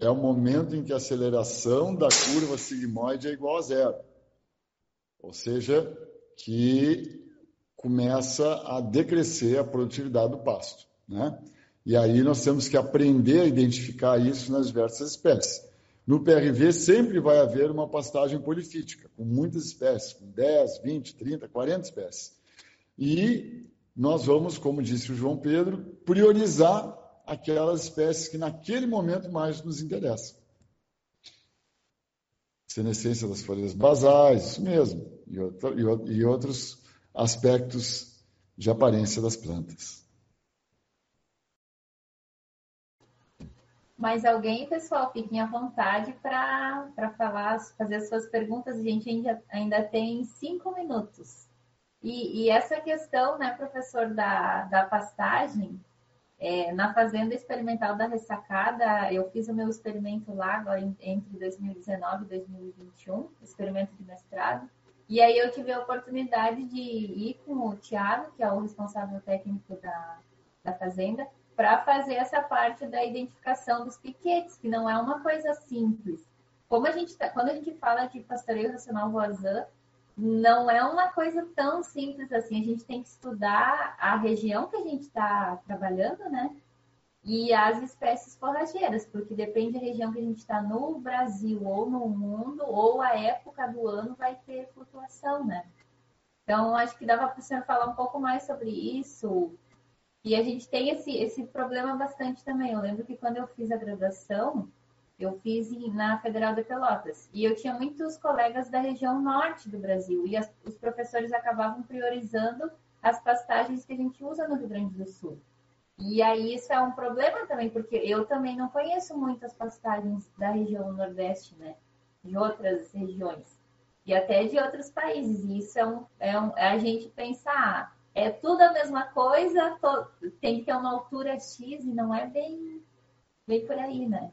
[SPEAKER 2] é o momento em que a aceleração da curva sigmoide é igual a zero. Ou seja, que começa a decrescer a produtividade do pasto. Né? E aí nós temos que aprender a identificar isso nas diversas espécies. No PRV sempre vai haver uma pastagem polifítica, com muitas espécies, com 10, 20, 30, 40 espécies. E nós vamos, como disse o João Pedro, priorizar aquelas espécies que naquele momento mais nos interessam. Senescência das folhas basais, isso mesmo, e, outro, e outros aspectos de aparência das plantas.
[SPEAKER 3] Mas alguém, pessoal, fiquem à vontade para falar, fazer as suas perguntas. A gente ainda, ainda tem cinco minutos. E, e essa questão, né, professor, da, da pastagem, é, na Fazenda Experimental da Ressacada, eu fiz o meu experimento lá agora entre 2019 e 2021, experimento de mestrado. E aí eu tive a oportunidade de ir com o Tiago, que é o responsável técnico da, da Fazenda, para fazer essa parte da identificação dos piquetes, que não é uma coisa simples. Como a gente tá, quando a gente fala de pastoreio racional voisin, não é uma coisa tão simples assim. A gente tem que estudar a região que a gente está trabalhando, né? E as espécies forrageiras, porque depende da região que a gente está no Brasil ou no mundo, ou a época do ano vai ter flutuação, né? Então, acho que dava para o senhor falar um pouco mais sobre isso, e a gente tem esse, esse problema bastante também. Eu lembro que quando eu fiz a graduação, eu fiz na Federal de Pelotas. E eu tinha muitos colegas da região norte do Brasil. E as, os professores acabavam priorizando as pastagens que a gente usa no Rio Grande do Sul. E aí isso é um problema também, porque eu também não conheço muitas pastagens da região Nordeste, né? De outras regiões. E até de outros países. E isso é, um, é, um, é a gente pensar, é tudo a mesma coisa, tem que ter uma altura X e não é bem, bem por aí, né?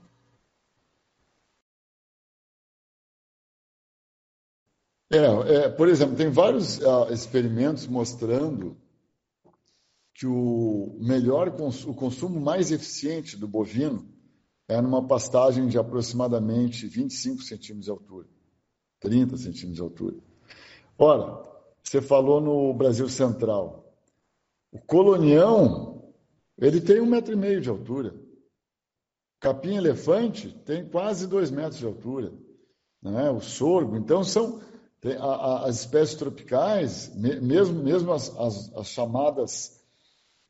[SPEAKER 2] É, é, por exemplo, tem vários uh, experimentos mostrando que o melhor cons o consumo mais eficiente do bovino é numa pastagem de aproximadamente 25 centímetros de altura, 30 centímetros de altura. Ora, você falou no Brasil Central. O colonião, ele tem um metro e meio de altura. Capim elefante tem quase dois metros de altura. Né? O sorgo, então são tem, a, a, as espécies tropicais, mesmo, mesmo as, as, as chamadas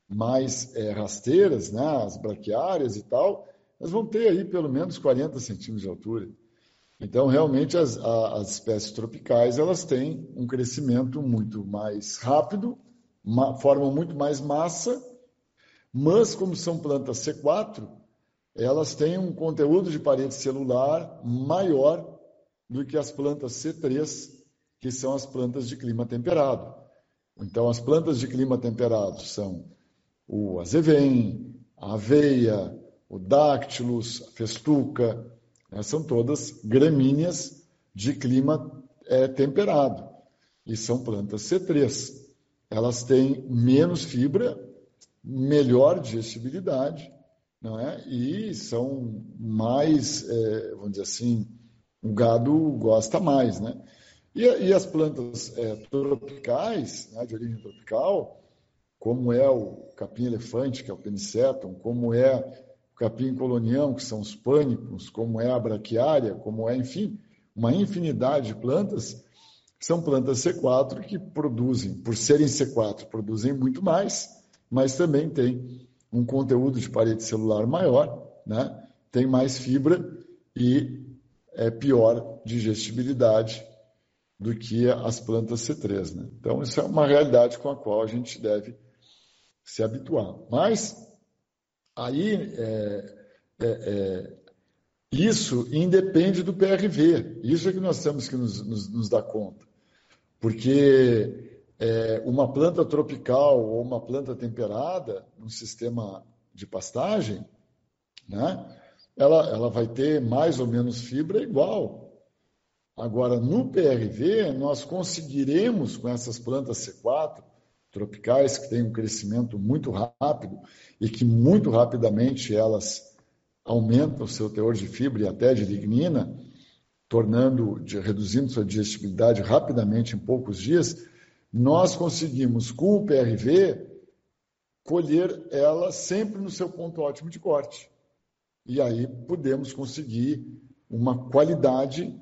[SPEAKER 2] mais é, rasteiras, né? as braquiárias e tal, elas vão ter aí pelo menos 40 centímetros de altura. Então, realmente, as, as espécies tropicais elas têm um crescimento muito mais rápido, formam muito mais massa, mas como são plantas C4, elas têm um conteúdo de parede celular maior do que as plantas C3, que são as plantas de clima temperado. Então, as plantas de clima temperado são o azevém, a aveia, o dáctilos, a festuca, né? São todas gramíneas de clima é, temperado e são plantas C3. Elas têm menos fibra, melhor digestibilidade, não é? E são mais, é, vamos dizer assim, o gado gosta mais, né? E, e as plantas é, tropicais, né, de origem tropical, como é o capim-elefante, que é o penicetum, como é capim colonião, que são os pânicos, como é a braquiária, como é, enfim, uma infinidade de plantas, são plantas C4 que produzem, por serem C4, produzem muito mais, mas também tem um conteúdo de parede celular maior, né? tem mais fibra e é pior digestibilidade do que as plantas C3. Né? Então, isso é uma realidade com a qual a gente deve se habituar. Mas aí é, é, é, isso independe do PRV. Isso é que nós temos que nos, nos, nos dar conta. Porque é, uma planta tropical ou uma planta temperada, num sistema de pastagem, né, ela, ela vai ter mais ou menos fibra igual. Agora, no PRV, nós conseguiremos, com essas plantas C4 tropicais, que têm um crescimento muito rápido e que muito rapidamente elas aumentam o seu teor de fibra e até de lignina, tornando, reduzindo sua digestibilidade rapidamente em poucos dias, nós conseguimos, com o PRV, colher ela sempre no seu ponto ótimo de corte. E aí podemos conseguir uma qualidade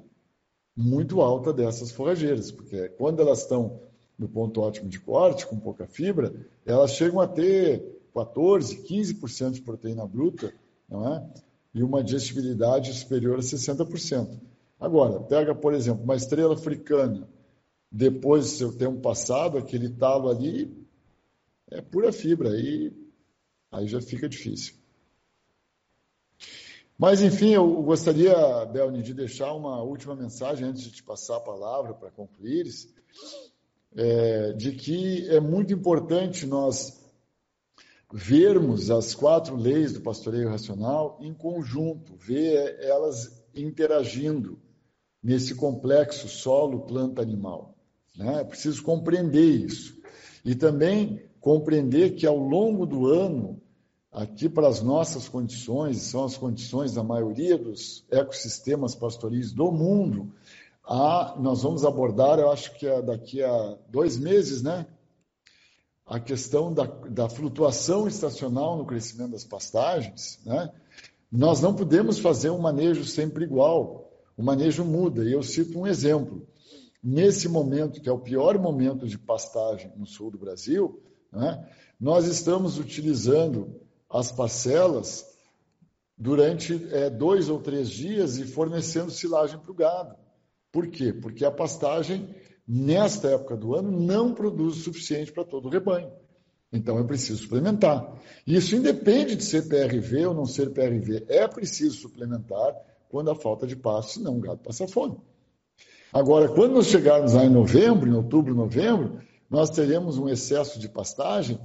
[SPEAKER 2] muito alta dessas forrageiras, porque quando elas estão no ponto ótimo de corte, com pouca fibra, elas chegam a ter 14, 15% de proteína bruta, não é? E uma digestibilidade superior a 60%. Agora, pega, por exemplo, uma estrela africana, depois do seu tempo passado, aquele talo ali é pura fibra, aí, aí já fica difícil. Mas, enfim, eu gostaria, Belni, de deixar uma última mensagem antes de te passar a palavra para concluires, é, de que é muito importante nós vermos as quatro leis do pastoreio racional em conjunto, ver elas interagindo nesse complexo solo, planta, animal. Né? É preciso compreender isso. E também compreender que ao longo do ano, aqui para as nossas condições, são as condições da maioria dos ecossistemas pastoris do mundo, a, nós vamos abordar, eu acho que é daqui a dois meses, né? A questão da, da flutuação estacional no crescimento das pastagens, né? Nós não podemos fazer um manejo sempre igual. O manejo muda. E eu cito um exemplo nesse momento, que é o pior momento de pastagem no sul do Brasil, né, nós estamos utilizando as parcelas durante é, dois ou três dias e fornecendo silagem para o gado. Por quê? Porque a pastagem, nesta época do ano, não produz o suficiente para todo o rebanho. Então é preciso suplementar. Isso independe de ser PRV ou não ser PRV. É preciso suplementar quando há falta de pasto, senão o gado passa fome. Agora, quando nós chegarmos lá em novembro, em outubro, novembro, nós teremos um excesso de pastagem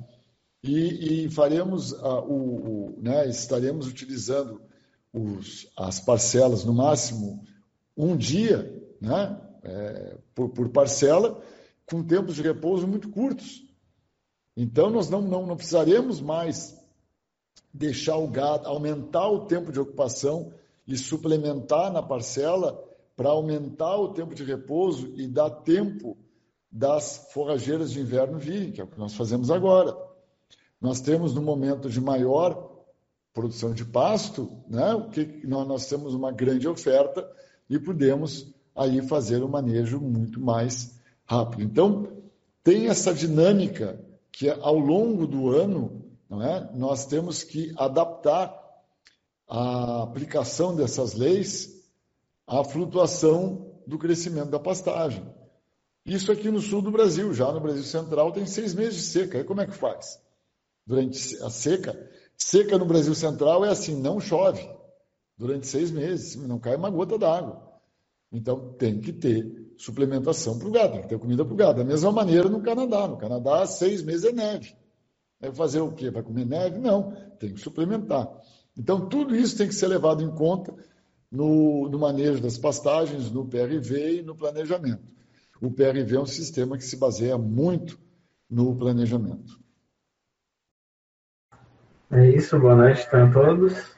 [SPEAKER 2] e, e faremos uh, o, o né, estaremos utilizando os, as parcelas no máximo um dia, né, é, por, por, parcela, com tempos de repouso muito curtos. Então nós não, não, não precisaremos mais deixar o gado aumentar o tempo de ocupação e suplementar na parcela para aumentar o tempo de repouso e dar tempo das forrageiras de inverno virem, que é o que nós fazemos agora. Nós temos no momento de maior produção de pasto, né, que nós temos uma grande oferta e podemos aí fazer o um manejo muito mais rápido. Então, tem essa dinâmica que ao longo do ano, é, nós temos que adaptar a aplicação dessas leis a flutuação do crescimento da pastagem. Isso aqui no sul do Brasil, já no Brasil Central, tem seis meses de seca. Aí como é que faz? Durante a seca, seca no Brasil Central é assim, não chove durante seis meses, não cai uma gota d'água. Então tem que ter suplementação para o gado, tem que ter comida para o gado. Da mesma maneira no Canadá. No Canadá, seis meses é neve. Vai fazer o quê? Vai comer neve? Não, tem que suplementar. Então tudo isso tem que ser levado em conta no, no manejo das pastagens, no PRV e no planejamento. O PRV é um sistema que se baseia muito no planejamento.
[SPEAKER 1] É isso, boa noite a todos.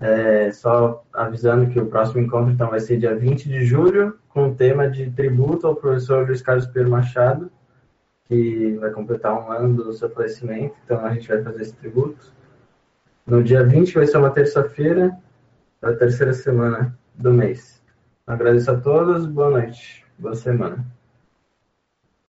[SPEAKER 1] É, só avisando que o próximo encontro então, vai ser dia 20 de julho, com o tema de tributo ao professor Luiz Carlos Pedro Machado, que vai completar um ano do seu falecimento, então a gente vai fazer esse tributo. No dia 20 vai ser uma terça-feira, da terceira semana do mês. Agradeço a todos, boa noite, boa semana.